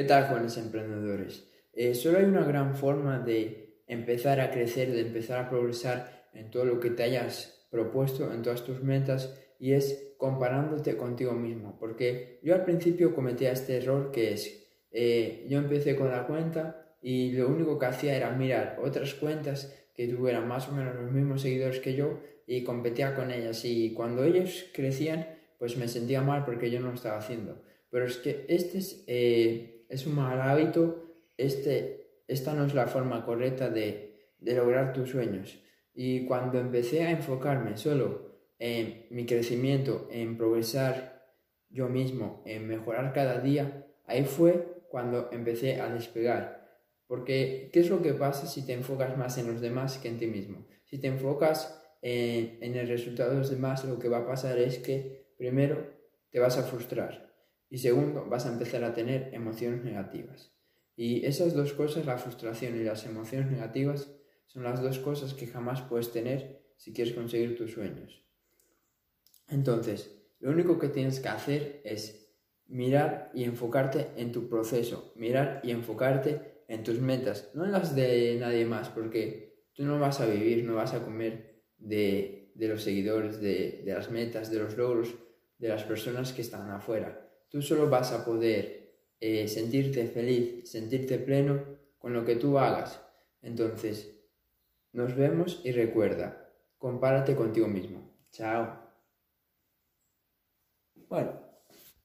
¿Qué tal, jóvenes emprendedores? Eh, solo hay una gran forma de empezar a crecer, de empezar a progresar en todo lo que te hayas propuesto, en todas tus metas, y es comparándote contigo mismo. Porque yo al principio cometía este error que es, eh, yo empecé con la cuenta y lo único que hacía era mirar otras cuentas que tuvieran más o menos los mismos seguidores que yo y competía con ellas. Y cuando ellos crecían, pues me sentía mal porque yo no lo estaba haciendo. Pero es que este es... Eh, es un mal hábito, este, esta no es la forma correcta de, de lograr tus sueños. Y cuando empecé a enfocarme solo en mi crecimiento, en progresar yo mismo, en mejorar cada día, ahí fue cuando empecé a despegar. Porque, ¿qué es lo que pasa si te enfocas más en los demás que en ti mismo? Si te enfocas en, en el resultado de los demás, lo que va a pasar es que, primero, te vas a frustrar. Y segundo, vas a empezar a tener emociones negativas. Y esas dos cosas, la frustración y las emociones negativas, son las dos cosas que jamás puedes tener si quieres conseguir tus sueños. Entonces, lo único que tienes que hacer es mirar y enfocarte en tu proceso, mirar y enfocarte en tus metas, no en las de nadie más, porque tú no vas a vivir, no vas a comer de, los seguidores, de las metas, de los logros de las personas que están afuera tú solo vas a poder eh, sentirte feliz, sentirte pleno con lo que tú hagas. Entonces, nos vemos y recuerda, compárate contigo mismo. Chao. Bueno.